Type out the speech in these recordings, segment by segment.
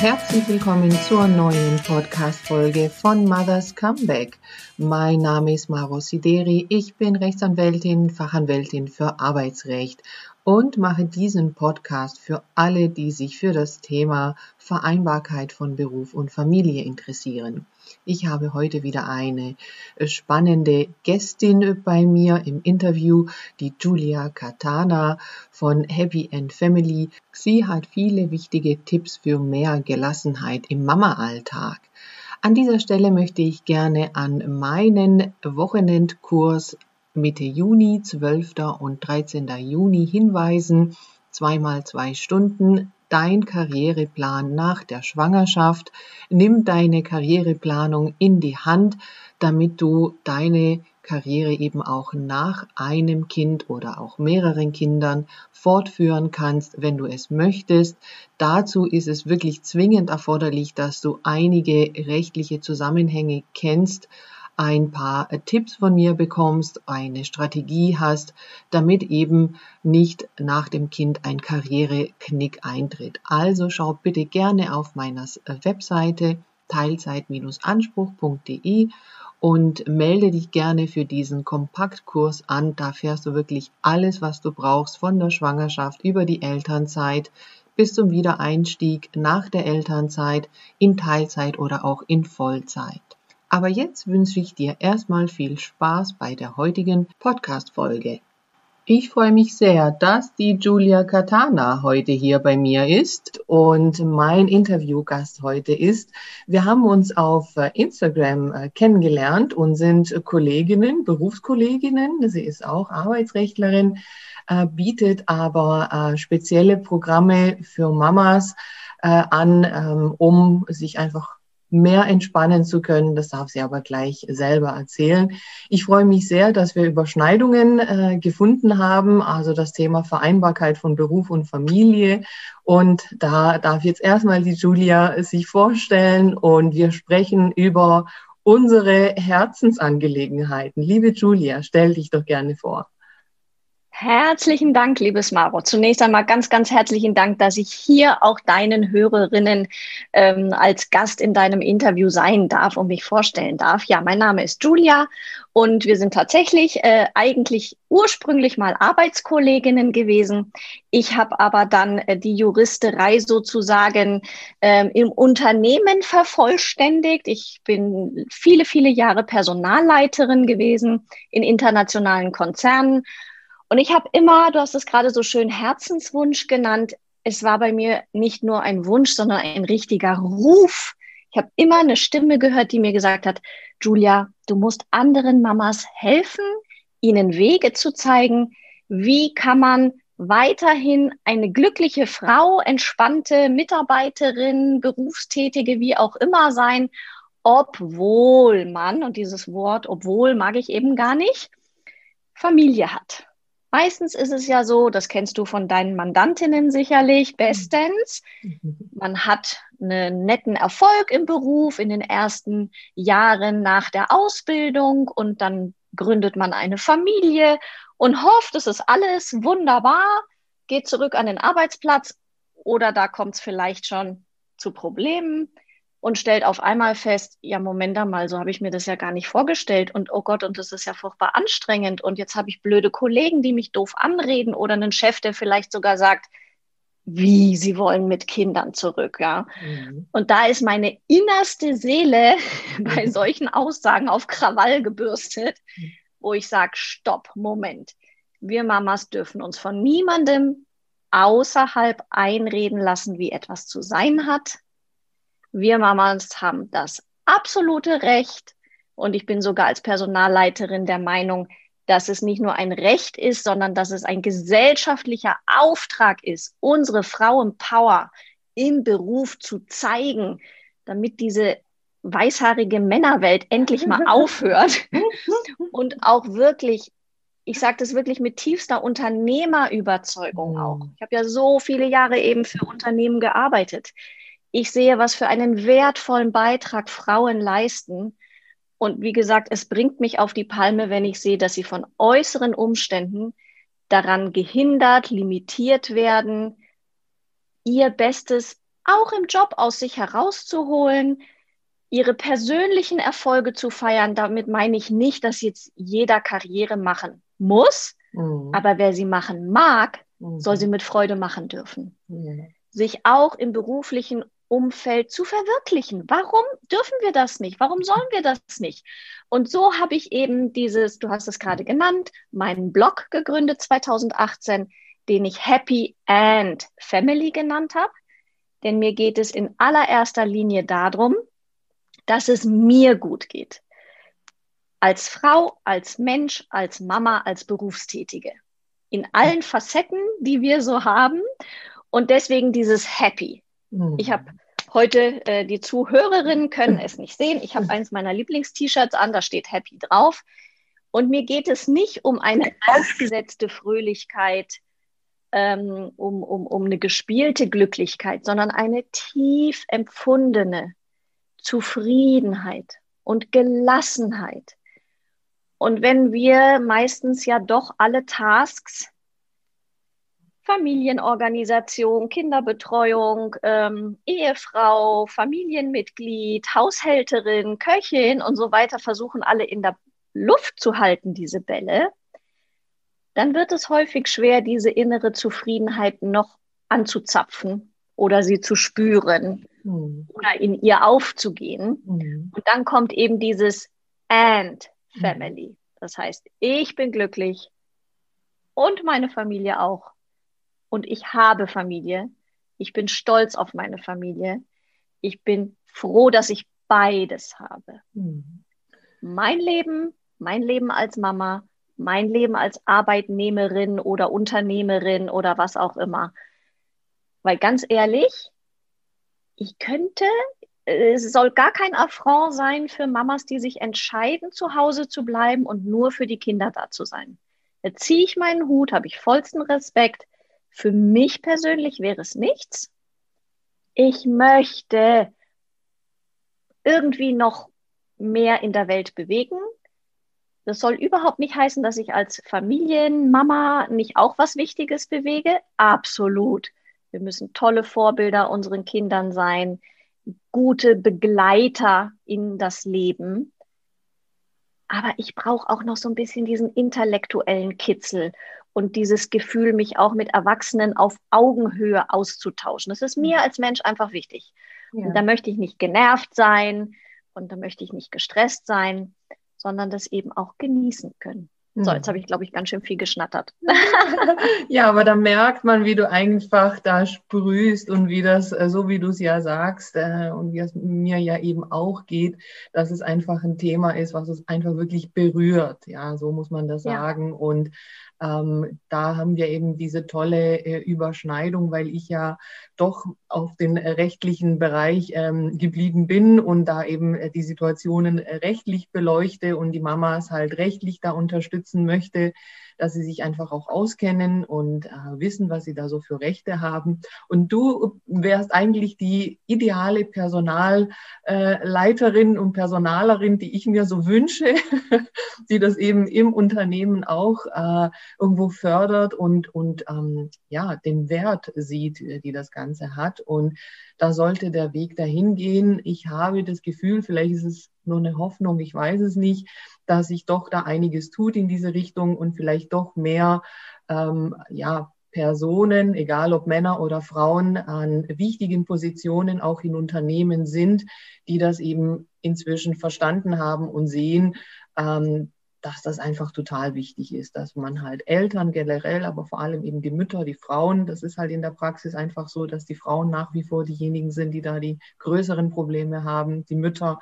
herzlich willkommen zur neuen Podcast-Folge von Mother's Comeback. Mein Name ist Maro Sideri, ich bin Rechtsanwältin, Fachanwältin für Arbeitsrecht und mache diesen Podcast für alle, die sich für das Thema Vereinbarkeit von Beruf und Familie interessieren. Ich habe heute wieder eine spannende Gästin bei mir im Interview, die Julia Katana von Happy and Family. Sie hat viele wichtige Tipps für mehr Gelassenheit im Mama-Alltag. An dieser Stelle möchte ich gerne an meinen Wochenendkurs Mitte Juni, 12. und 13. Juni hinweisen. Zweimal zwei Stunden. Dein Karriereplan nach der Schwangerschaft. Nimm deine Karriereplanung in die Hand, damit du deine Karriere eben auch nach einem Kind oder auch mehreren Kindern fortführen kannst, wenn du es möchtest. Dazu ist es wirklich zwingend erforderlich, dass du einige rechtliche Zusammenhänge kennst, ein paar äh, Tipps von mir bekommst, eine Strategie hast, damit eben nicht nach dem Kind ein Karriereknick eintritt. Also schau bitte gerne auf meiner äh, Webseite teilzeit-anspruch.de und melde dich gerne für diesen Kompaktkurs an. Da fährst du wirklich alles, was du brauchst, von der Schwangerschaft über die Elternzeit bis zum Wiedereinstieg nach der Elternzeit in Teilzeit oder auch in Vollzeit. Aber jetzt wünsche ich dir erstmal viel Spaß bei der heutigen Podcast-Folge. Ich freue mich sehr, dass die Julia Katana heute hier bei mir ist und mein Interviewgast heute ist. Wir haben uns auf äh, Instagram äh, kennengelernt und sind Kolleginnen, Berufskolleginnen. Sie ist auch Arbeitsrechtlerin, äh, bietet aber spezielle Programme für Mamas an, ähm, um sich einfach mehr entspannen zu können. Das darf sie aber gleich selber erzählen. Ich freue mich sehr, dass wir Überschneidungen äh, gefunden haben, also das Thema Vereinbarkeit von Beruf und Familie. Und da darf jetzt erstmal die Julia sich vorstellen und wir sprechen über unsere Herzensangelegenheiten. Liebe Julia, stell dich doch gerne vor. Herzlichen Dank, liebes Maro. Zunächst einmal ganz, ganz herzlichen Dank, dass ich hier auch deinen Hörerinnen ähm, als Gast in deinem Interview sein darf und mich vorstellen darf. Ja, mein Name ist Julia und wir sind tatsächlich äh, eigentlich ursprünglich mal Arbeitskolleginnen gewesen. Ich habe aber dann äh, die Juristerei sozusagen äh, im Unternehmen vervollständigt. Ich bin viele, viele Jahre Personalleiterin gewesen in internationalen Konzernen und ich habe immer, du hast es gerade so schön Herzenswunsch genannt, es war bei mir nicht nur ein Wunsch, sondern ein richtiger Ruf. Ich habe immer eine Stimme gehört, die mir gesagt hat, Julia, du musst anderen Mamas helfen, ihnen Wege zu zeigen, wie kann man weiterhin eine glückliche Frau, entspannte Mitarbeiterin, Berufstätige, wie auch immer sein, obwohl man, und dieses Wort obwohl mag ich eben gar nicht, Familie hat. Meistens ist es ja so, das kennst du von deinen Mandantinnen sicherlich bestens. Man hat einen netten Erfolg im Beruf in den ersten Jahren nach der Ausbildung und dann gründet man eine Familie und hofft, es ist alles wunderbar, geht zurück an den Arbeitsplatz oder da kommt es vielleicht schon zu Problemen und stellt auf einmal fest, ja, Moment mal, so habe ich mir das ja gar nicht vorgestellt und oh Gott, und das ist ja furchtbar anstrengend und jetzt habe ich blöde Kollegen, die mich doof anreden oder einen Chef, der vielleicht sogar sagt, wie sie wollen mit Kindern zurück, ja. Mhm. Und da ist meine innerste Seele bei solchen Aussagen auf Krawall gebürstet, wo ich sage, stopp, Moment. Wir Mamas dürfen uns von niemandem außerhalb einreden lassen, wie etwas zu sein hat wir Mamas haben das absolute Recht und ich bin sogar als Personalleiterin der Meinung, dass es nicht nur ein Recht ist, sondern dass es ein gesellschaftlicher Auftrag ist, unsere Frauenpower im Beruf zu zeigen, damit diese weißhaarige Männerwelt endlich mal aufhört und auch wirklich, ich sage das wirklich mit tiefster Unternehmerüberzeugung auch. Mhm. Ich habe ja so viele Jahre eben für Unternehmen gearbeitet ich sehe, was für einen wertvollen Beitrag Frauen leisten. Und wie gesagt, es bringt mich auf die Palme, wenn ich sehe, dass sie von äußeren Umständen daran gehindert, limitiert werden, ihr Bestes auch im Job aus sich herauszuholen, ihre persönlichen Erfolge zu feiern. Damit meine ich nicht, dass jetzt jeder Karriere machen muss, mhm. aber wer sie machen mag, mhm. soll sie mit Freude machen dürfen. Mhm. Sich auch im beruflichen Umfeld zu verwirklichen. Warum dürfen wir das nicht? Warum sollen wir das nicht? Und so habe ich eben dieses, du hast es gerade genannt, meinen Blog gegründet 2018, den ich Happy and Family genannt habe. Denn mir geht es in allererster Linie darum, dass es mir gut geht. Als Frau, als Mensch, als Mama, als Berufstätige. In allen Facetten, die wir so haben. Und deswegen dieses Happy. Ich habe heute, äh, die Zuhörerinnen können es nicht sehen. Ich habe eins meiner Lieblingst-T-Shirts an, da steht Happy drauf. Und mir geht es nicht um eine aufgesetzte Fröhlichkeit, ähm, um, um, um eine gespielte Glücklichkeit, sondern eine tief empfundene Zufriedenheit und Gelassenheit. Und wenn wir meistens ja doch alle Tasks Familienorganisation, Kinderbetreuung, ähm, Ehefrau, Familienmitglied, Haushälterin, Köchin und so weiter versuchen alle in der Luft zu halten, diese Bälle, dann wird es häufig schwer, diese innere Zufriedenheit noch anzuzapfen oder sie zu spüren mhm. oder in ihr aufzugehen. Mhm. Und dann kommt eben dieses and family. Das heißt, ich bin glücklich und meine Familie auch und ich habe Familie. Ich bin stolz auf meine Familie. Ich bin froh, dass ich beides habe. Mhm. Mein Leben, mein Leben als Mama, mein Leben als Arbeitnehmerin oder Unternehmerin oder was auch immer. Weil ganz ehrlich, ich könnte, es soll gar kein Affront sein für Mamas, die sich entscheiden, zu Hause zu bleiben und nur für die Kinder da zu sein. Da ziehe ich meinen Hut, habe ich vollsten Respekt. Für mich persönlich wäre es nichts. Ich möchte irgendwie noch mehr in der Welt bewegen. Das soll überhaupt nicht heißen, dass ich als Familienmama nicht auch was Wichtiges bewege. Absolut. Wir müssen tolle Vorbilder unseren Kindern sein, gute Begleiter in das Leben. Aber ich brauche auch noch so ein bisschen diesen intellektuellen Kitzel und dieses Gefühl, mich auch mit Erwachsenen auf Augenhöhe auszutauschen. Das ist mir mhm. als Mensch einfach wichtig. Ja. Und da möchte ich nicht genervt sein und da möchte ich nicht gestresst sein, sondern das eben auch genießen können. So, jetzt mhm. habe ich, glaube ich, ganz schön viel geschnattert. ja, aber da merkt man, wie du einfach da sprühst und wie das, äh, so wie du es ja sagst äh, und wie es mir ja eben auch geht, dass es einfach ein Thema ist, was uns einfach wirklich berührt. Ja, so muss man das ja. sagen. Und ähm, da haben wir eben diese tolle äh, Überschneidung, weil ich ja doch auf den rechtlichen Bereich ähm, geblieben bin und da eben äh, die Situationen äh, rechtlich beleuchte und die Mamas halt rechtlich da unterstützen möchte dass sie sich einfach auch auskennen und äh, wissen, was sie da so für Rechte haben. Und du wärst eigentlich die ideale Personalleiterin äh, und Personalerin, die ich mir so wünsche, die das eben im Unternehmen auch äh, irgendwo fördert und, und ähm, ja, den Wert sieht, äh, die das Ganze hat. Und da sollte der Weg dahin gehen. Ich habe das Gefühl, vielleicht ist es nur eine Hoffnung, ich weiß es nicht, dass sich doch da einiges tut in diese Richtung und vielleicht doch mehr ähm, ja, Personen, egal ob Männer oder Frauen, an wichtigen Positionen auch in Unternehmen sind, die das eben inzwischen verstanden haben und sehen, ähm, dass das einfach total wichtig ist, dass man halt Eltern generell, aber vor allem eben die Mütter, die Frauen, das ist halt in der Praxis einfach so, dass die Frauen nach wie vor diejenigen sind, die da die größeren Probleme haben, die Mütter,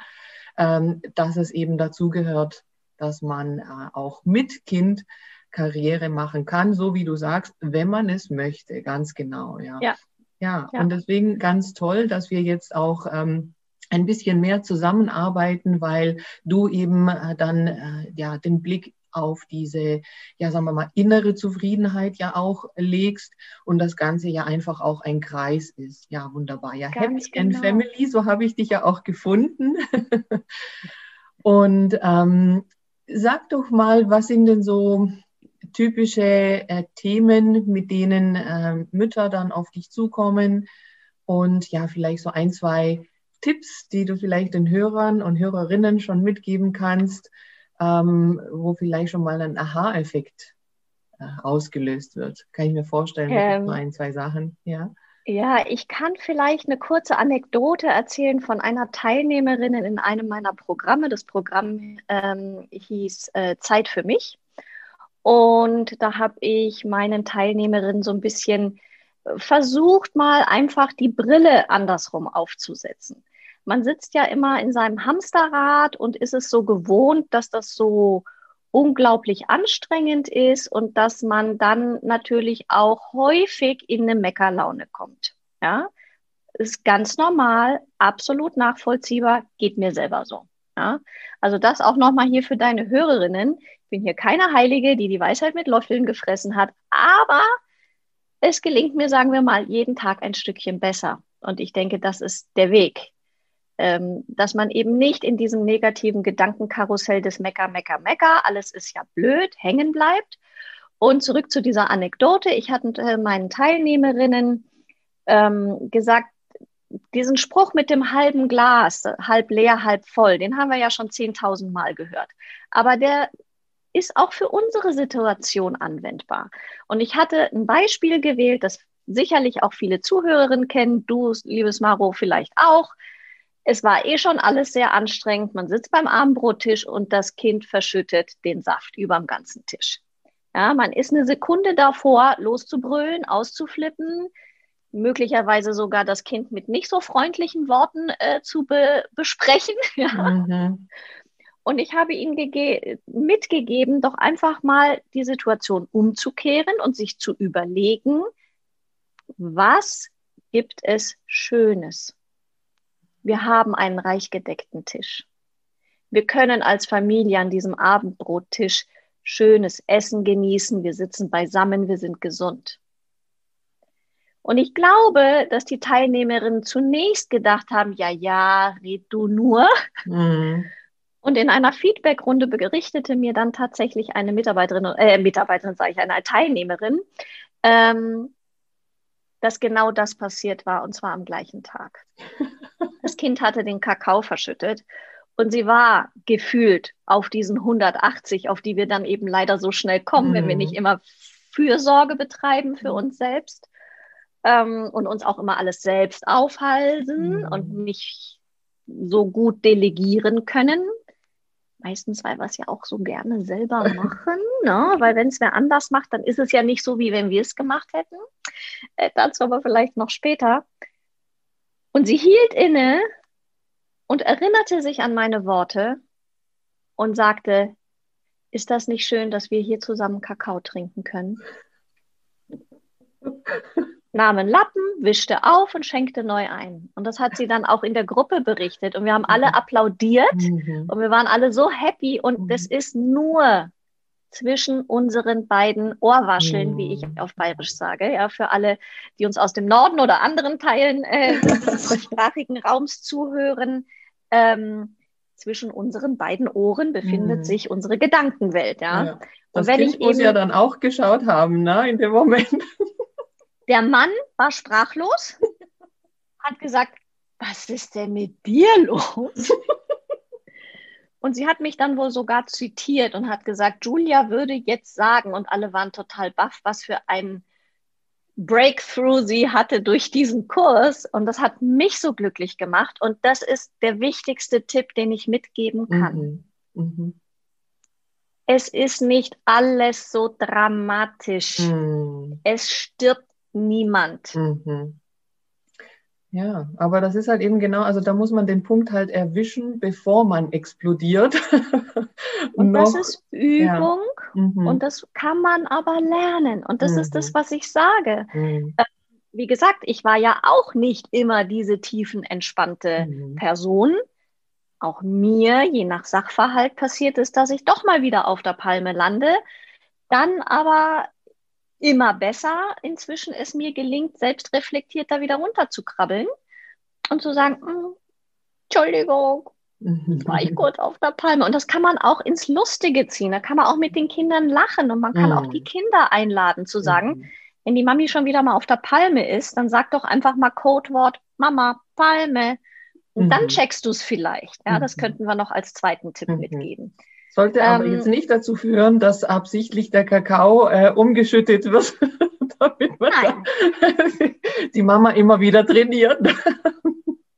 ähm, dass es eben dazu gehört, dass man äh, auch mit Kind Karriere machen kann, so wie du sagst, wenn man es möchte, ganz genau. Ja, ja. ja. ja. und deswegen ganz toll, dass wir jetzt auch ähm, ein bisschen mehr zusammenarbeiten, weil du eben äh, dann äh, ja den Blick auf diese, ja, sagen wir mal, innere Zufriedenheit ja auch legst und das Ganze ja einfach auch ein Kreis ist. Ja, wunderbar. Ja, Ganz Happy genau. and Family, so habe ich dich ja auch gefunden. und ähm, Sag doch mal, was sind denn so typische äh, Themen, mit denen äh, Mütter dann auf dich zukommen? und ja, vielleicht so ein, zwei Tipps, die du vielleicht den Hörern und Hörerinnen schon mitgeben kannst, ähm, wo vielleicht schon mal ein Aha-Effekt äh, ausgelöst wird. Kann ich mir vorstellen, ähm, mit ein, zwei Sachen, ja. Ja, ich kann vielleicht eine kurze Anekdote erzählen von einer Teilnehmerin in einem meiner Programme. Das Programm ähm, hieß äh, Zeit für mich. Und da habe ich meinen Teilnehmerinnen so ein bisschen äh, versucht, mal einfach die Brille andersrum aufzusetzen. Man sitzt ja immer in seinem Hamsterrad und ist es so gewohnt, dass das so unglaublich anstrengend ist und dass man dann natürlich auch häufig in eine Meckerlaune kommt. Ja, ist ganz normal, absolut nachvollziehbar, geht mir selber so. Ja, also das auch nochmal hier für deine Hörerinnen. Ich bin hier keine Heilige, die die Weisheit mit Löffeln gefressen hat, aber es gelingt mir, sagen wir mal, jeden Tag ein Stückchen besser. Und ich denke, das ist der Weg ähm, dass man eben nicht in diesem negativen Gedankenkarussell des Mecker, Mecker, Mecker, alles ist ja blöd, hängen bleibt. Und zurück zu dieser Anekdote. Ich hatte äh, meinen Teilnehmerinnen ähm, gesagt, diesen Spruch mit dem halben Glas, halb leer, halb voll, den haben wir ja schon 10.000 Mal gehört. Aber der ist auch für unsere Situation anwendbar. Und ich hatte ein Beispiel gewählt, das sicherlich auch viele Zuhörerinnen kennen, du, liebes Maro, vielleicht auch. Es war eh schon alles sehr anstrengend. Man sitzt beim Abendbrottisch und das Kind verschüttet den Saft über dem ganzen Tisch. Ja, man ist eine Sekunde davor, loszubrüllen, auszuflippen, möglicherweise sogar das Kind mit nicht so freundlichen Worten äh, zu be besprechen. Ja. Mhm. Und ich habe ihnen mitgegeben, doch einfach mal die Situation umzukehren und sich zu überlegen, was gibt es Schönes? Wir haben einen reich gedeckten Tisch. Wir können als Familie an diesem Abendbrottisch schönes Essen genießen. Wir sitzen beisammen, wir sind gesund. Und ich glaube, dass die Teilnehmerinnen zunächst gedacht haben, ja, ja, red du nur. Mhm. Und in einer Feedbackrunde berichtete mir dann tatsächlich eine Mitarbeiterin, äh, Mitarbeiterin sage ich, eine Teilnehmerin, ähm, dass genau das passiert war und zwar am gleichen Tag. Das Kind hatte den Kakao verschüttet und sie war gefühlt auf diesen 180, auf die wir dann eben leider so schnell kommen, mhm. wenn wir mhm. nicht immer Fürsorge betreiben für uns selbst ähm, und uns auch immer alles selbst aufhalten mhm. und nicht so gut delegieren können. Meistens, weil wir es ja auch so gerne selber machen, ne? weil wenn es wer anders macht, dann ist es ja nicht so, wie wenn wir es gemacht hätten. Äh, dazu aber vielleicht noch später. Und sie hielt inne und erinnerte sich an meine Worte und sagte, ist das nicht schön, dass wir hier zusammen Kakao trinken können? Nahm einen Lappen, wischte auf und schenkte neu ein. Und das hat sie dann auch in der Gruppe berichtet. Und wir haben alle mhm. applaudiert mhm. und wir waren alle so happy. Und mhm. das ist nur zwischen unseren beiden Ohrwascheln, wie ich hm. auf Bayerisch sage, ja, für alle, die uns aus dem Norden oder anderen Teilen äh, des sprachigen Raums zuhören. Ähm, zwischen unseren beiden Ohren befindet mhm. sich unsere Gedankenwelt, ja. ja. Das und wenn kind ich muss eben, ja dann auch geschaut haben, ne, in dem Moment. Der Mann war sprachlos, hat gesagt, was ist denn mit dir los? Und sie hat mich dann wohl sogar zitiert und hat gesagt, Julia würde jetzt sagen, und alle waren total baff, was für ein Breakthrough sie hatte durch diesen Kurs. Und das hat mich so glücklich gemacht. Und das ist der wichtigste Tipp, den ich mitgeben kann. Mhm. Mhm. Es ist nicht alles so dramatisch. Mhm. Es stirbt niemand. Mhm. Ja, aber das ist halt eben genau, also da muss man den Punkt halt erwischen, bevor man explodiert. und Noch, das ist Übung ja. mhm. und das kann man aber lernen. Und das mhm. ist das, mhm. was ich sage. Mhm. Äh, wie gesagt, ich war ja auch nicht immer diese tiefenentspannte mhm. Person. Auch mir, je nach Sachverhalt, passiert es, dass ich doch mal wieder auf der Palme lande. Dann aber immer besser inzwischen es mir gelingt, selbst reflektiert da wieder runterzukrabbeln und zu sagen, hm, Entschuldigung, war ich kurz auf der Palme. Und das kann man auch ins Lustige ziehen. Da kann man auch mit den Kindern lachen und man kann mhm. auch die Kinder einladen zu sagen, mhm. Wenn die Mami schon wieder mal auf der Palme ist, dann sag doch einfach mal Codewort Mama, Palme. Und mhm. dann checkst du es vielleicht. Ja, das mhm. könnten wir noch als zweiten Tipp mhm. mitgeben. Sollte aber ähm, jetzt nicht dazu führen, dass absichtlich der Kakao äh, umgeschüttet wird, damit man die Mama immer wieder trainiert.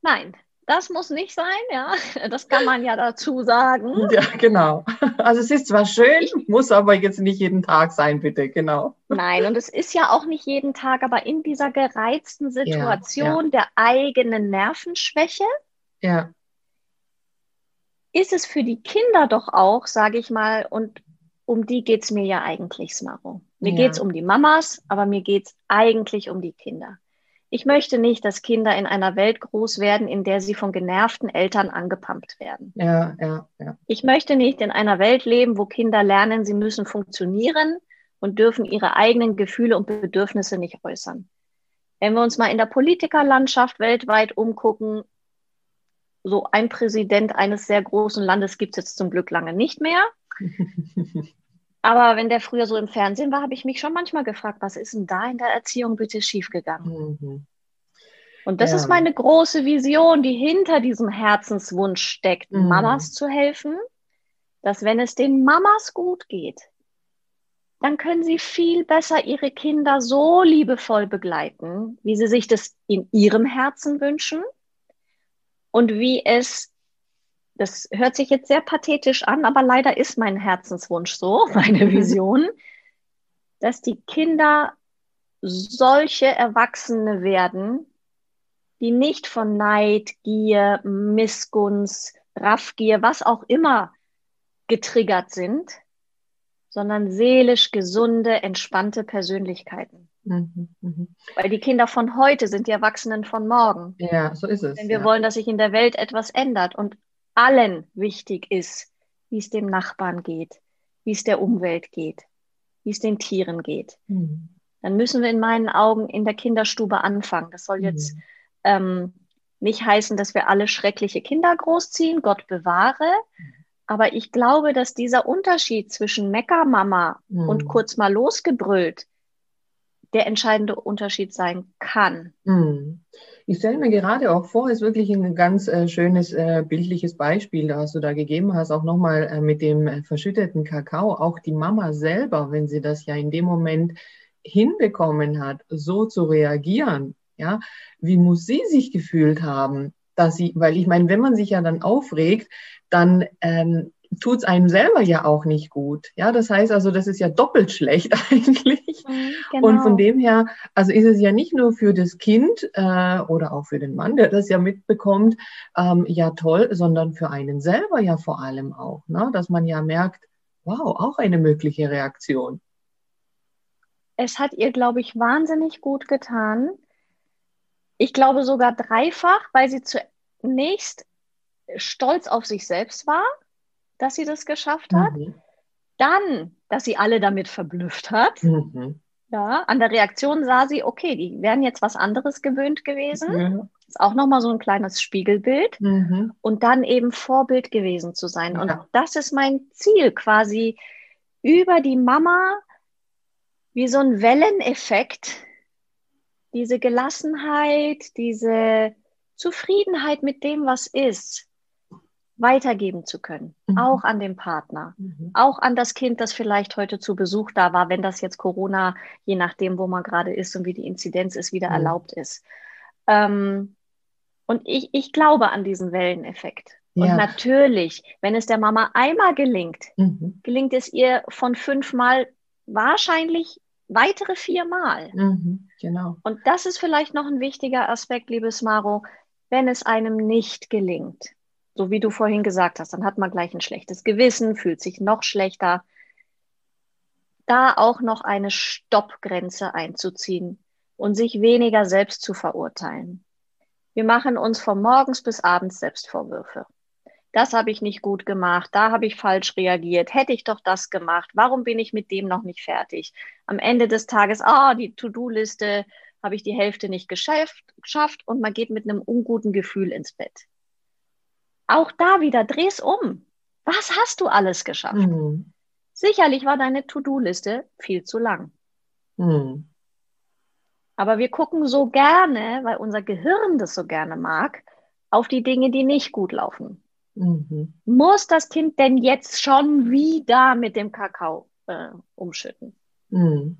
Nein, das muss nicht sein, ja. Das kann man ja dazu sagen. Ja, genau. Also es ist zwar schön, muss aber jetzt nicht jeden Tag sein, bitte, genau. Nein, und es ist ja auch nicht jeden Tag, aber in dieser gereizten Situation ja, ja. der eigenen Nervenschwäche ja. Ist es für die Kinder doch auch, sage ich mal, und um die geht es mir ja eigentlich, Smaro. Mir ja. geht es um die Mamas, aber mir geht es eigentlich um die Kinder. Ich möchte nicht, dass Kinder in einer Welt groß werden, in der sie von genervten Eltern angepumpt werden. Ja, ja, ja. Ich möchte nicht in einer Welt leben, wo Kinder lernen, sie müssen funktionieren und dürfen ihre eigenen Gefühle und Bedürfnisse nicht äußern. Wenn wir uns mal in der Politikerlandschaft weltweit umgucken, so ein Präsident eines sehr großen Landes gibt es jetzt zum Glück lange nicht mehr. Aber wenn der früher so im Fernsehen war, habe ich mich schon manchmal gefragt, was ist denn da in der Erziehung bitte schiefgegangen? Mhm. Und das ja. ist meine große Vision, die hinter diesem Herzenswunsch steckt, mhm. Mamas zu helfen, dass wenn es den Mamas gut geht, dann können sie viel besser ihre Kinder so liebevoll begleiten, wie sie sich das in ihrem Herzen wünschen und wie es das hört sich jetzt sehr pathetisch an, aber leider ist mein Herzenswunsch so, meine Vision, dass die Kinder solche Erwachsene werden, die nicht von Neid, Gier, Missgunst, Raffgier, was auch immer getriggert sind, sondern seelisch gesunde, entspannte Persönlichkeiten. Mhm, mh. Weil die Kinder von heute sind die Erwachsenen von morgen. Ja, so ist es. Wenn wir ja. wollen, dass sich in der Welt etwas ändert und allen wichtig ist, wie es dem Nachbarn geht, wie es der Umwelt geht, wie es den Tieren geht. Mhm. Dann müssen wir in meinen Augen in der Kinderstube anfangen. Das soll jetzt mhm. ähm, nicht heißen, dass wir alle schreckliche Kinder großziehen, Gott bewahre. Aber ich glaube, dass dieser Unterschied zwischen Meckermama mhm. und kurz mal losgebrüllt der entscheidende Unterschied sein kann. Mhm. Ich stelle mir gerade auch vor, ist wirklich ein ganz äh, schönes äh, bildliches Beispiel, das du da gegeben hast, auch nochmal äh, mit dem verschütteten Kakao. Auch die Mama selber, wenn sie das ja in dem Moment hinbekommen hat, so zu reagieren, ja, wie muss sie sich gefühlt haben, dass sie, weil ich meine, wenn man sich ja dann aufregt, dann ähm, tut es einem selber ja auch nicht gut. Ja, das heißt also, das ist ja doppelt schlecht eigentlich. Mhm, genau. Und von dem her, also ist es ja nicht nur für das Kind äh, oder auch für den Mann, der das ja mitbekommt, ähm, ja toll, sondern für einen selber ja vor allem auch, ne? dass man ja merkt, wow, auch eine mögliche Reaktion. Es hat ihr, glaube ich, wahnsinnig gut getan. Ich glaube sogar dreifach, weil sie zunächst stolz auf sich selbst war dass sie das geschafft hat. Mhm. Dann, dass sie alle damit verblüfft hat. Mhm. Ja, an der Reaktion sah sie, okay, die wären jetzt was anderes gewöhnt gewesen. Mhm. Ist auch nochmal so ein kleines Spiegelbild. Mhm. Und dann eben Vorbild gewesen zu sein. Ja. Und das ist mein Ziel, quasi über die Mama wie so ein Welleneffekt, diese Gelassenheit, diese Zufriedenheit mit dem, was ist, weitergeben zu können, mhm. auch an den Partner, mhm. auch an das Kind, das vielleicht heute zu Besuch da war, wenn das jetzt Corona, je nachdem, wo man gerade ist und wie die Inzidenz ist, wieder mhm. erlaubt ist. Ähm, und ich, ich glaube an diesen Welleneffekt. Ja. Und natürlich, wenn es der Mama einmal gelingt, mhm. gelingt es ihr von fünfmal wahrscheinlich weitere viermal. Mhm, genau. Und das ist vielleicht noch ein wichtiger Aspekt, liebes Maro, wenn es einem nicht gelingt so wie du vorhin gesagt hast, dann hat man gleich ein schlechtes Gewissen, fühlt sich noch schlechter. Da auch noch eine Stoppgrenze einzuziehen und sich weniger selbst zu verurteilen. Wir machen uns von morgens bis abends Selbstvorwürfe. Das habe ich nicht gut gemacht, da habe ich falsch reagiert, hätte ich doch das gemacht, warum bin ich mit dem noch nicht fertig? Am Ende des Tages, ah, die To-Do-Liste habe ich die Hälfte nicht geschafft und man geht mit einem unguten Gefühl ins Bett auch da wieder, dreh's um. Was hast du alles geschafft? Mhm. Sicherlich war deine To-Do-Liste viel zu lang. Mhm. Aber wir gucken so gerne, weil unser Gehirn das so gerne mag, auf die Dinge, die nicht gut laufen. Mhm. Muss das Kind denn jetzt schon wieder mit dem Kakao äh, umschütten? Mhm.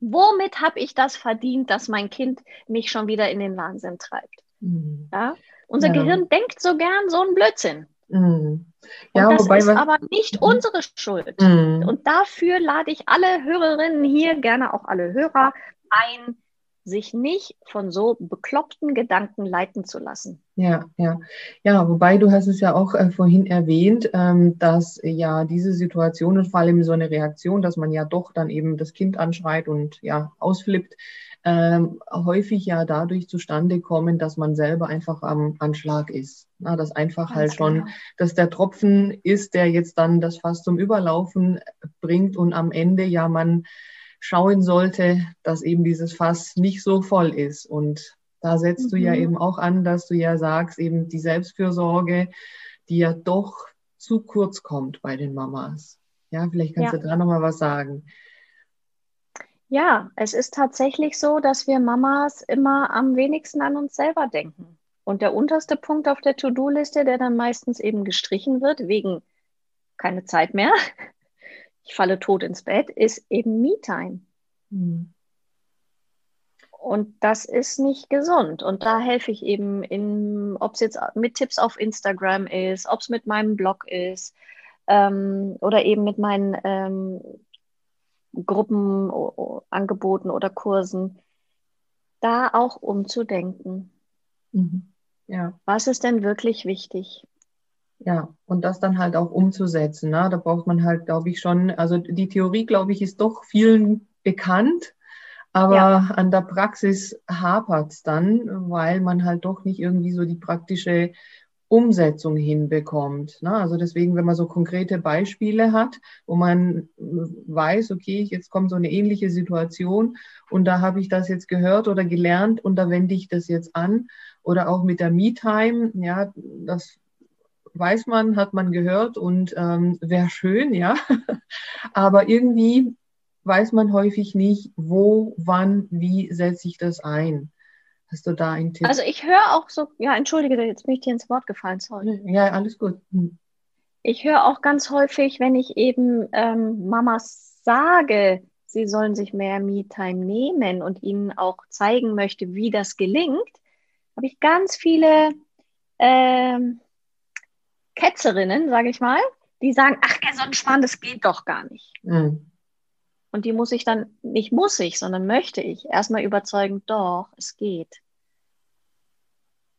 Womit habe ich das verdient, dass mein Kind mich schon wieder in den Wahnsinn treibt? Mhm. Ja? Unser ja. Gehirn denkt so gern so einen Blödsinn. Mhm. Ja, und das ist aber nicht mhm. unsere Schuld. Mhm. Und dafür lade ich alle Hörerinnen hier, gerne auch alle Hörer, ein, sich nicht von so bekloppten Gedanken leiten zu lassen. Ja, ja. Ja, wobei du hast es ja auch äh, vorhin erwähnt, ähm, dass ja diese Situation und vor allem so eine Reaktion, dass man ja doch dann eben das Kind anschreit und ja ausflippt, ähm, häufig ja dadurch zustande kommen, dass man selber einfach am Anschlag ist. Na, dass einfach Ganz halt schon, genau. dass der Tropfen ist, der jetzt dann das Fass zum Überlaufen bringt und am Ende ja man schauen sollte, dass eben dieses Fass nicht so voll ist. Und da setzt mhm. du ja mhm. eben auch an, dass du ja sagst, eben die Selbstfürsorge, die ja doch zu kurz kommt bei den Mamas. Ja, vielleicht kannst ja. du da nochmal was sagen. Ja, es ist tatsächlich so, dass wir Mamas immer am wenigsten an uns selber denken. Und der unterste Punkt auf der To-Do-Liste, der dann meistens eben gestrichen wird, wegen keine Zeit mehr, ich falle tot ins Bett, ist eben Me-Time. Mhm. Und das ist nicht gesund. Und da helfe ich eben ob es jetzt mit Tipps auf Instagram ist, ob es mit meinem Blog ist ähm, oder eben mit meinen ähm, Gruppen, Angeboten oder Kursen, da auch umzudenken. Mhm. Ja. Was ist denn wirklich wichtig? Ja, und das dann halt auch umzusetzen. Ne? Da braucht man halt, glaube ich, schon, also die Theorie, glaube ich, ist doch vielen bekannt, aber ja. an der Praxis hapert es dann, weil man halt doch nicht irgendwie so die praktische Umsetzung hinbekommt. Ne? Also deswegen, wenn man so konkrete Beispiele hat, wo man weiß, okay, jetzt kommt so eine ähnliche Situation und da habe ich das jetzt gehört oder gelernt und da wende ich das jetzt an. Oder auch mit der Me-Time, ja, das weiß man, hat man gehört und ähm, wäre schön, ja. Aber irgendwie weiß man häufig nicht, wo, wann, wie setze ich das ein. Hast du da einen Tipp? Also ich höre auch so, ja, entschuldige, jetzt bin ich dir ins Wort gefallen, sorry. Ja, alles gut. Hm. Ich höre auch ganz häufig, wenn ich eben ähm, Mamas sage, sie sollen sich mehr Me-Time nehmen und ihnen auch zeigen möchte, wie das gelingt, habe ich ganz viele ähm, Ketzerinnen, sage ich mal, die sagen, ach, so ein Schwan, das geht doch gar nicht. Mhm. Und die muss ich dann, nicht muss ich, sondern möchte ich erstmal überzeugen, doch, es geht.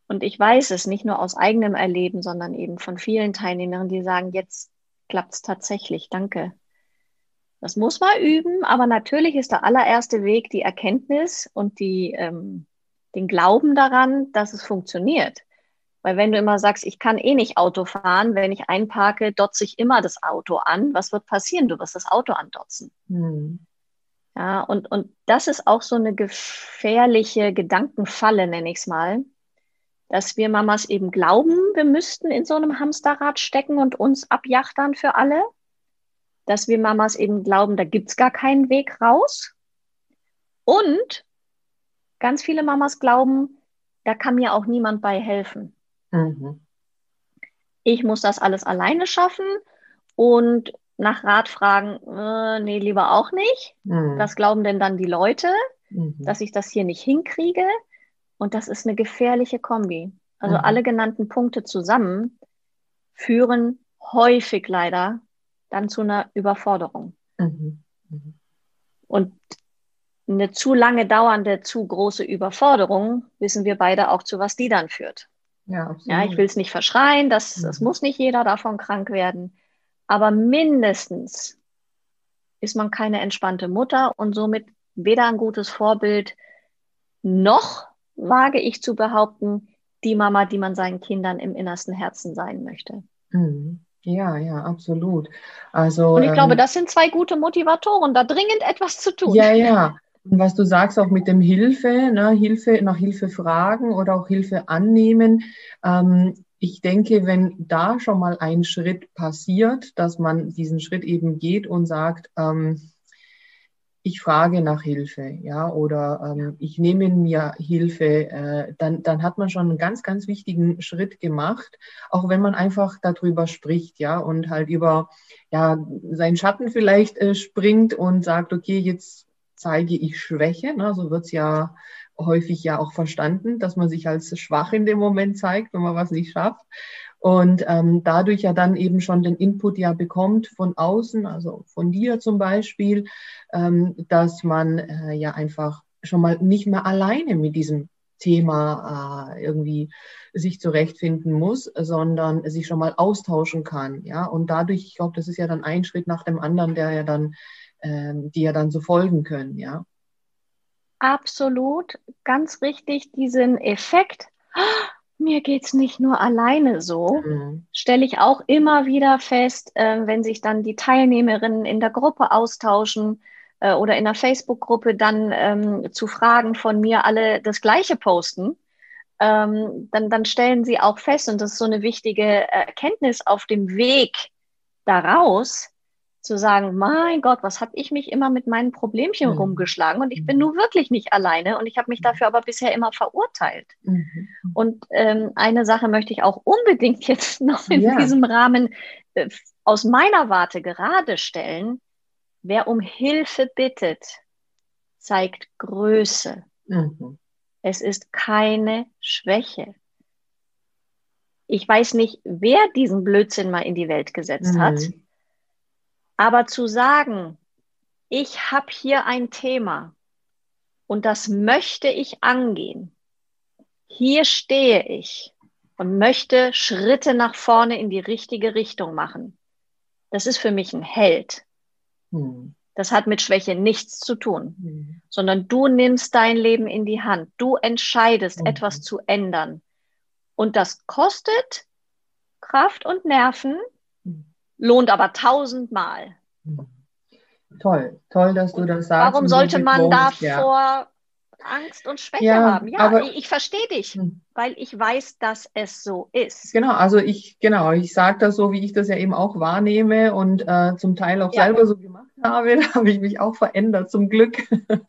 Und ich weiß es nicht nur aus eigenem Erleben, sondern eben von vielen Teilnehmern, die sagen, jetzt klappt es tatsächlich, danke. Das muss man üben, aber natürlich ist der allererste Weg die Erkenntnis und die, ähm, den Glauben daran, dass es funktioniert. Weil wenn du immer sagst, ich kann eh nicht Auto fahren, wenn ich einparke, dotze ich immer das Auto an. Was wird passieren? Du wirst das Auto andotzen. Hm. Ja, und, und das ist auch so eine gefährliche Gedankenfalle, nenne ich es mal, dass wir Mamas eben glauben, wir müssten in so einem Hamsterrad stecken und uns abjachtern für alle. Dass wir Mamas eben glauben, da gibt es gar keinen Weg raus. Und ganz viele Mamas glauben, da kann mir auch niemand bei helfen. Mhm. Ich muss das alles alleine schaffen und nach Rat fragen, äh, nee, lieber auch nicht. Mhm. Was glauben denn dann die Leute, mhm. dass ich das hier nicht hinkriege? Und das ist eine gefährliche Kombi. Also mhm. alle genannten Punkte zusammen führen häufig leider dann zu einer Überforderung. Mhm. Mhm. Und eine zu lange dauernde, zu große Überforderung, wissen wir beide auch, zu was die dann führt. Ja, ja ich will es nicht verschreien, das, mhm. das muss nicht jeder davon krank werden. Aber mindestens ist man keine entspannte Mutter und somit weder ein gutes Vorbild noch wage ich zu behaupten, die Mama, die man seinen Kindern im innersten Herzen sein möchte. Mhm. Ja, ja, absolut. Also, und ich ähm, glaube, das sind zwei gute Motivatoren, da dringend etwas zu tun. Ja, ja. Und was du sagst, auch mit dem Hilfe, ne, Hilfe, nach Hilfe fragen oder auch Hilfe annehmen. Ähm, ich denke, wenn da schon mal ein Schritt passiert, dass man diesen Schritt eben geht und sagt, ähm, ich frage nach Hilfe, ja, oder ähm, ich nehme mir Hilfe, äh, dann, dann hat man schon einen ganz, ganz wichtigen Schritt gemacht, auch wenn man einfach darüber spricht, ja, und halt über ja, seinen Schatten vielleicht äh, springt und sagt, okay, jetzt zeige ich Schwäche, ne, so wird's ja häufig ja auch verstanden, dass man sich als schwach in dem Moment zeigt, wenn man was nicht schafft und ähm, dadurch ja dann eben schon den Input ja bekommt von außen, also von dir zum Beispiel, ähm, dass man äh, ja einfach schon mal nicht mehr alleine mit diesem Thema äh, irgendwie sich zurechtfinden muss, sondern sich schon mal austauschen kann, ja. Und dadurch, ich glaube, das ist ja dann ein Schritt nach dem anderen, der ja dann, die ja dann so folgen können, ja. Absolut, ganz richtig, diesen Effekt mir geht's nicht nur alleine so, mhm. stelle ich auch immer wieder fest, äh, wenn sich dann die Teilnehmerinnen in der Gruppe austauschen äh, oder in der Facebook-Gruppe dann ähm, zu Fragen von mir alle das Gleiche posten, ähm, dann, dann stellen sie auch fest, und das ist so eine wichtige Erkenntnis auf dem Weg daraus, zu sagen, mein Gott, was habe ich mich immer mit meinen Problemchen mhm. rumgeschlagen und ich bin mhm. nun wirklich nicht alleine und ich habe mich dafür aber bisher immer verurteilt. Mhm. Und ähm, eine Sache möchte ich auch unbedingt jetzt noch in ja. diesem Rahmen äh, aus meiner Warte gerade stellen. Wer um Hilfe bittet, zeigt Größe. Mhm. Es ist keine Schwäche. Ich weiß nicht, wer diesen Blödsinn mal in die Welt gesetzt hat. Mhm. Aber zu sagen, ich habe hier ein Thema und das möchte ich angehen. Hier stehe ich und möchte Schritte nach vorne in die richtige Richtung machen. Das ist für mich ein Held. Hm. Das hat mit Schwäche nichts zu tun, hm. sondern du nimmst dein Leben in die Hand. Du entscheidest, hm. etwas zu ändern. Und das kostet Kraft und Nerven, lohnt aber tausendmal. Toll, toll, dass du das sagst. Warum sollte man davor. Angst und Schwäche ja, haben? Ja, aber, ich, ich verstehe dich, hm. weil ich weiß, dass es so ist. Genau, also ich, genau, ich sage das so, wie ich das ja eben auch wahrnehme und äh, zum Teil auch ja. selber so gemacht habe. Da habe ich mich auch verändert, zum Glück.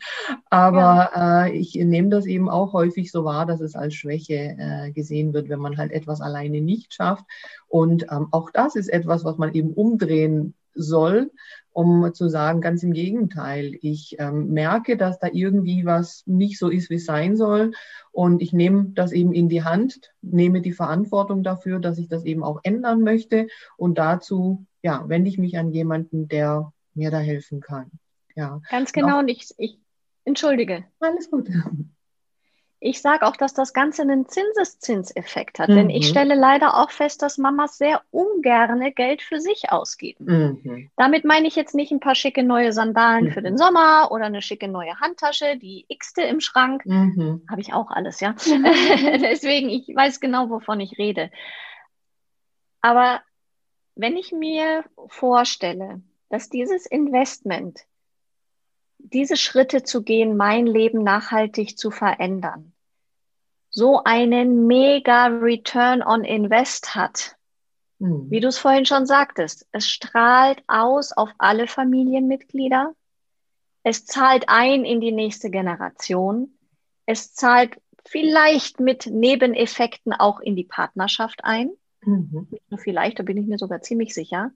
aber ja. äh, ich nehme das eben auch häufig so wahr, dass es als Schwäche äh, gesehen wird, wenn man halt etwas alleine nicht schafft. Und ähm, auch das ist etwas, was man eben umdrehen soll, um zu sagen, ganz im Gegenteil. Ich ähm, merke, dass da irgendwie was nicht so ist, wie es sein soll. Und ich nehme das eben in die Hand, nehme die Verantwortung dafür, dass ich das eben auch ändern möchte. Und dazu, ja, wende ich mich an jemanden, der mir da helfen kann. Ja. Ganz genau. Und, und ich, ich, entschuldige. Alles gut. Ich sage auch, dass das Ganze einen Zinseszinseffekt hat, mhm. denn ich mhm. stelle leider auch fest, dass Mamas sehr ungerne Geld für sich ausgeben. Mhm. Damit meine ich jetzt nicht ein paar schicke neue Sandalen mhm. für den Sommer oder eine schicke neue Handtasche, die x-te im Schrank. Mhm. Habe ich auch alles, ja. Mhm. Deswegen, ich weiß genau, wovon ich rede. Aber wenn ich mir vorstelle, dass dieses Investment diese Schritte zu gehen, mein Leben nachhaltig zu verändern, so einen mega Return on Invest hat. Mhm. Wie du es vorhin schon sagtest, es strahlt aus auf alle Familienmitglieder. Es zahlt ein in die nächste Generation. Es zahlt vielleicht mit Nebeneffekten auch in die Partnerschaft ein. Mhm. Vielleicht, da bin ich mir sogar ziemlich sicher.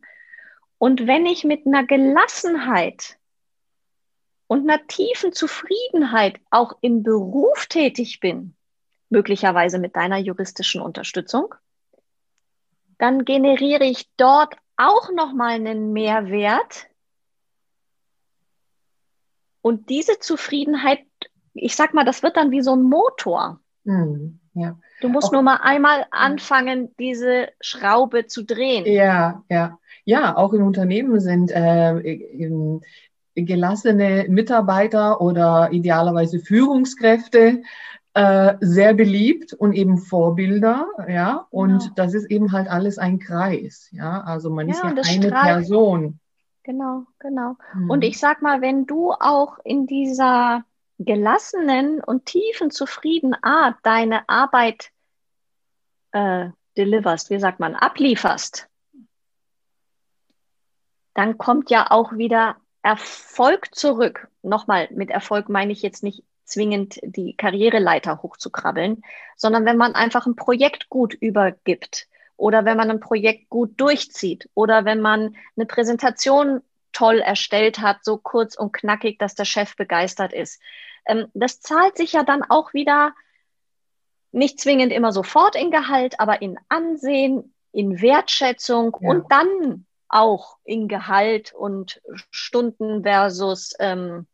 Und wenn ich mit einer Gelassenheit und einer tiefen Zufriedenheit auch im Beruf tätig bin, möglicherweise mit deiner juristischen Unterstützung, dann generiere ich dort auch nochmal einen Mehrwert. Und diese Zufriedenheit, ich sag mal, das wird dann wie so ein Motor. Mhm, ja. Du musst auch, nur mal einmal anfangen, diese Schraube zu drehen. Ja, ja. Ja, auch in Unternehmen sind äh, gelassene Mitarbeiter oder idealerweise Führungskräfte äh, sehr beliebt und eben Vorbilder, ja. Und genau. das ist eben halt alles ein Kreis, ja. Also man ja, ist ja eine strahlt. Person. Genau, genau. Mhm. Und ich sag mal, wenn du auch in dieser gelassenen und tiefen zufriedenen Art deine Arbeit äh, deliverst, wie sagt man, ablieferst, dann kommt ja auch wieder Erfolg zurück. Nochmal, mit Erfolg meine ich jetzt nicht zwingend die Karriereleiter hochzukrabbeln, sondern wenn man einfach ein Projekt gut übergibt oder wenn man ein Projekt gut durchzieht oder wenn man eine Präsentation toll erstellt hat, so kurz und knackig, dass der Chef begeistert ist. Ähm, das zahlt sich ja dann auch wieder nicht zwingend immer sofort in Gehalt, aber in Ansehen, in Wertschätzung ja. und dann auch in Gehalt und Stunden versus ähm,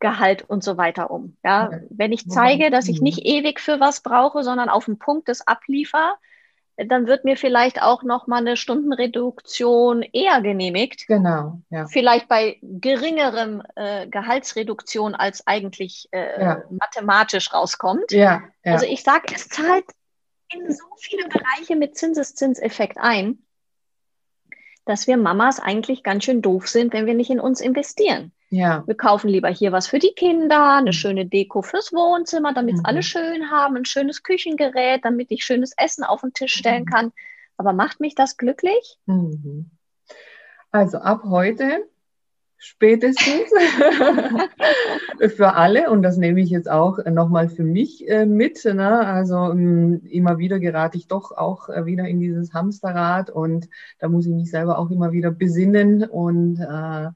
Gehalt und so weiter um. Ja, wenn ich zeige, dass ich nicht ewig für was brauche, sondern auf den Punkt des abliefer, dann wird mir vielleicht auch noch mal eine Stundenreduktion eher genehmigt. Genau. Ja. Vielleicht bei geringerem äh, Gehaltsreduktion als eigentlich äh, ja. mathematisch rauskommt. Ja, ja. Also ich sage, es zahlt in so viele Bereiche mit Zinseszinseffekt ein, dass wir Mamas eigentlich ganz schön doof sind, wenn wir nicht in uns investieren. Ja. Wir kaufen lieber hier was für die Kinder, eine mhm. schöne Deko fürs Wohnzimmer, damit es mhm. alle schön haben, ein schönes Küchengerät, damit ich schönes Essen auf den Tisch stellen mhm. kann. Aber macht mich das glücklich? Mhm. Also ab heute spätestens für alle und das nehme ich jetzt auch nochmal für mich äh, mit. Ne? Also ähm, immer wieder gerate ich doch auch äh, wieder in dieses Hamsterrad und da muss ich mich selber auch immer wieder besinnen und äh,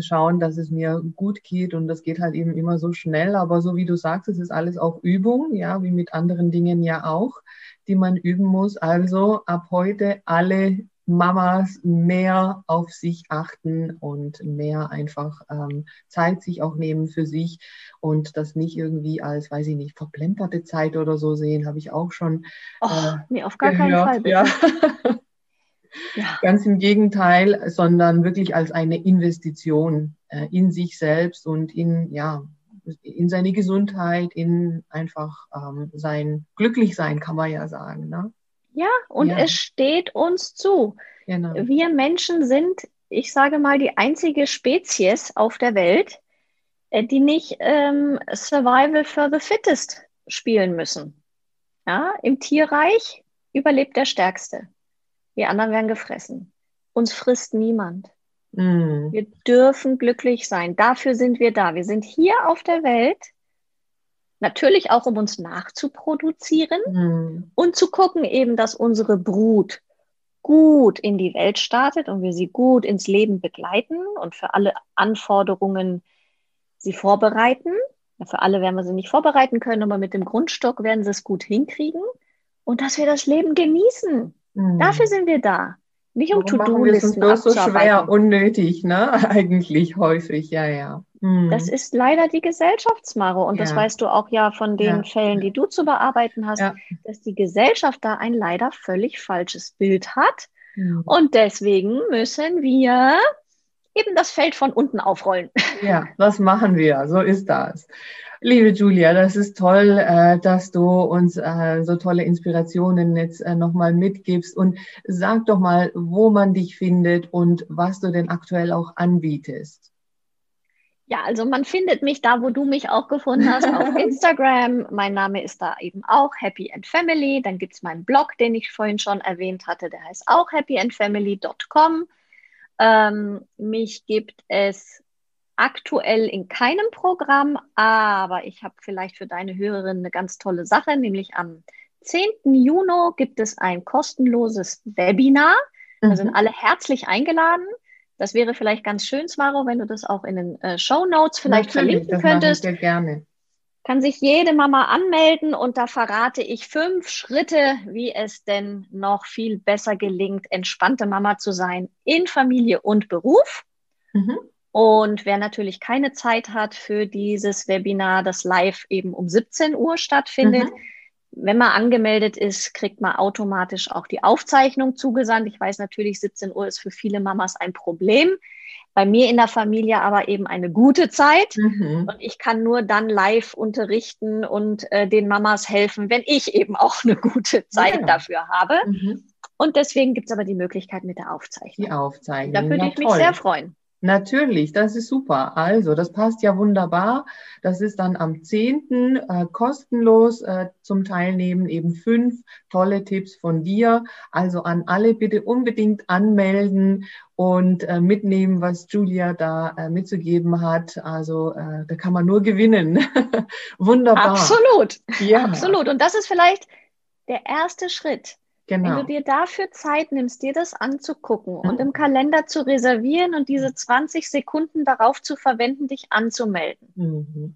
schauen, dass es mir gut geht und das geht halt eben immer so schnell. Aber so wie du sagst, es ist alles auch Übung, ja, wie mit anderen Dingen ja auch, die man üben muss. Also ab heute alle Mamas mehr auf sich achten und mehr einfach ähm, Zeit sich auch nehmen für sich und das nicht irgendwie als, weiß ich nicht, verplemperte Zeit oder so sehen, habe ich auch schon. Oh, äh, nee, auf gar gehört. keinen Fall. Ja. Ja. Ganz im Gegenteil, sondern wirklich als eine Investition äh, in sich selbst und in, ja, in seine Gesundheit, in einfach ähm, sein Glücklichsein, kann man ja sagen. Ne? Ja, und ja. es steht uns zu. Genau. Wir Menschen sind, ich sage mal, die einzige Spezies auf der Welt, äh, die nicht ähm, Survival for the Fittest spielen müssen. Ja, Im Tierreich überlebt der Stärkste. Die anderen werden gefressen. Uns frisst niemand. Mm. Wir dürfen glücklich sein. Dafür sind wir da. Wir sind hier auf der Welt, natürlich auch, um uns nachzuproduzieren mm. und zu gucken eben, dass unsere Brut gut in die Welt startet und wir sie gut ins Leben begleiten und für alle Anforderungen sie vorbereiten. Für alle werden wir sie nicht vorbereiten können, aber mit dem Grundstock werden sie es gut hinkriegen und dass wir das Leben genießen. Mhm. Dafür sind wir da. Nicht um To-Do-Listen Das ist so schwer, unnötig, ne? Eigentlich häufig, ja, ja. Mhm. Das ist leider die Gesellschaftsmare. Und ja. das weißt du auch ja von den ja. Fällen, die du zu bearbeiten hast, ja. dass die Gesellschaft da ein leider völlig falsches Bild hat. Mhm. Und deswegen müssen wir eben das Feld von unten aufrollen. Ja, was machen wir? So ist das. Liebe Julia, das ist toll, äh, dass du uns äh, so tolle Inspirationen jetzt äh, nochmal mitgibst. Und sag doch mal, wo man dich findet und was du denn aktuell auch anbietest. Ja, also man findet mich da, wo du mich auch gefunden hast, auf Instagram. Mein Name ist da eben auch Happy and Family. Dann gibt es meinen Blog, den ich vorhin schon erwähnt hatte, der heißt auch happyandfamily.com. Ähm, mich gibt es aktuell in keinem Programm, aber ich habe vielleicht für deine Hörerin eine ganz tolle Sache, nämlich am 10. Juni gibt es ein kostenloses Webinar. Da mhm. sind alle herzlich eingeladen. Das wäre vielleicht ganz schön, Smaro, wenn du das auch in den äh, Show Notes vielleicht Natürlich, verlinken könntest. Das ich sehr gerne. Kann sich jede Mama anmelden und da verrate ich fünf Schritte, wie es denn noch viel besser gelingt, entspannte Mama zu sein in Familie und Beruf. Mhm. Und wer natürlich keine Zeit hat für dieses Webinar, das live eben um 17 Uhr stattfindet, mhm. wenn man angemeldet ist, kriegt man automatisch auch die Aufzeichnung zugesandt. Ich weiß natürlich, 17 Uhr ist für viele Mamas ein Problem. Bei mir in der Familie aber eben eine gute Zeit. Mhm. Und ich kann nur dann live unterrichten und äh, den Mamas helfen, wenn ich eben auch eine gute Zeit ja. dafür habe. Mhm. Und deswegen gibt es aber die Möglichkeit mit der Aufzeichnung. Die Aufzeichnung. Da würde ja, ich mich sehr freuen. Natürlich, das ist super. Also, das passt ja wunderbar. Das ist dann am 10. Äh, kostenlos äh, zum Teilnehmen, eben fünf tolle Tipps von dir. Also an alle bitte unbedingt anmelden und äh, mitnehmen, was Julia da äh, mitzugeben hat. Also äh, da kann man nur gewinnen. wunderbar. Absolut. Ja. Absolut. Und das ist vielleicht der erste Schritt Genau. Wenn du dir dafür Zeit nimmst, dir das anzugucken mhm. und im Kalender zu reservieren und diese 20 Sekunden darauf zu verwenden, dich anzumelden, mhm.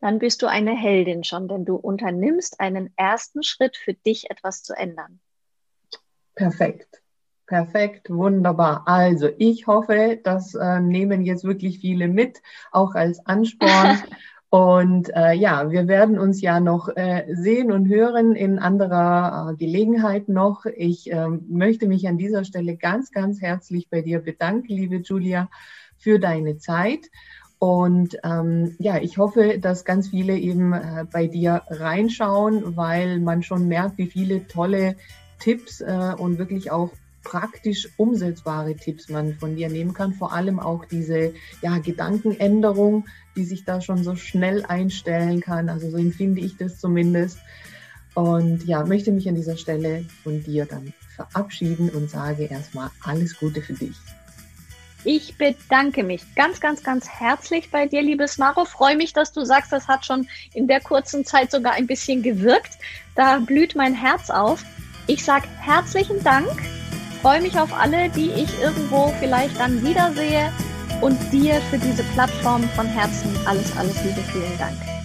dann bist du eine Heldin schon, denn du unternimmst einen ersten Schritt für dich etwas zu ändern. Perfekt. Perfekt, wunderbar. Also ich hoffe, das äh, nehmen jetzt wirklich viele mit, auch als Ansporn. Und äh, ja, wir werden uns ja noch äh, sehen und hören in anderer äh, Gelegenheit noch. Ich äh, möchte mich an dieser Stelle ganz, ganz herzlich bei dir bedanken, liebe Julia, für deine Zeit. Und ähm, ja, ich hoffe, dass ganz viele eben äh, bei dir reinschauen, weil man schon merkt, wie viele tolle Tipps äh, und wirklich auch praktisch umsetzbare Tipps man von dir nehmen kann. Vor allem auch diese ja, Gedankenänderung, die sich da schon so schnell einstellen kann. Also so empfinde ich das zumindest. Und ja, möchte mich an dieser Stelle von dir dann verabschieden und sage erstmal alles Gute für dich. Ich bedanke mich ganz, ganz, ganz herzlich bei dir, liebes Maro. Freue mich, dass du sagst, das hat schon in der kurzen Zeit sogar ein bisschen gewirkt. Da blüht mein Herz auf. Ich sage herzlichen Dank freue mich auf alle, die ich irgendwo vielleicht dann wiedersehe und dir für diese Plattform von Herzen alles, alles Liebe. Vielen Dank.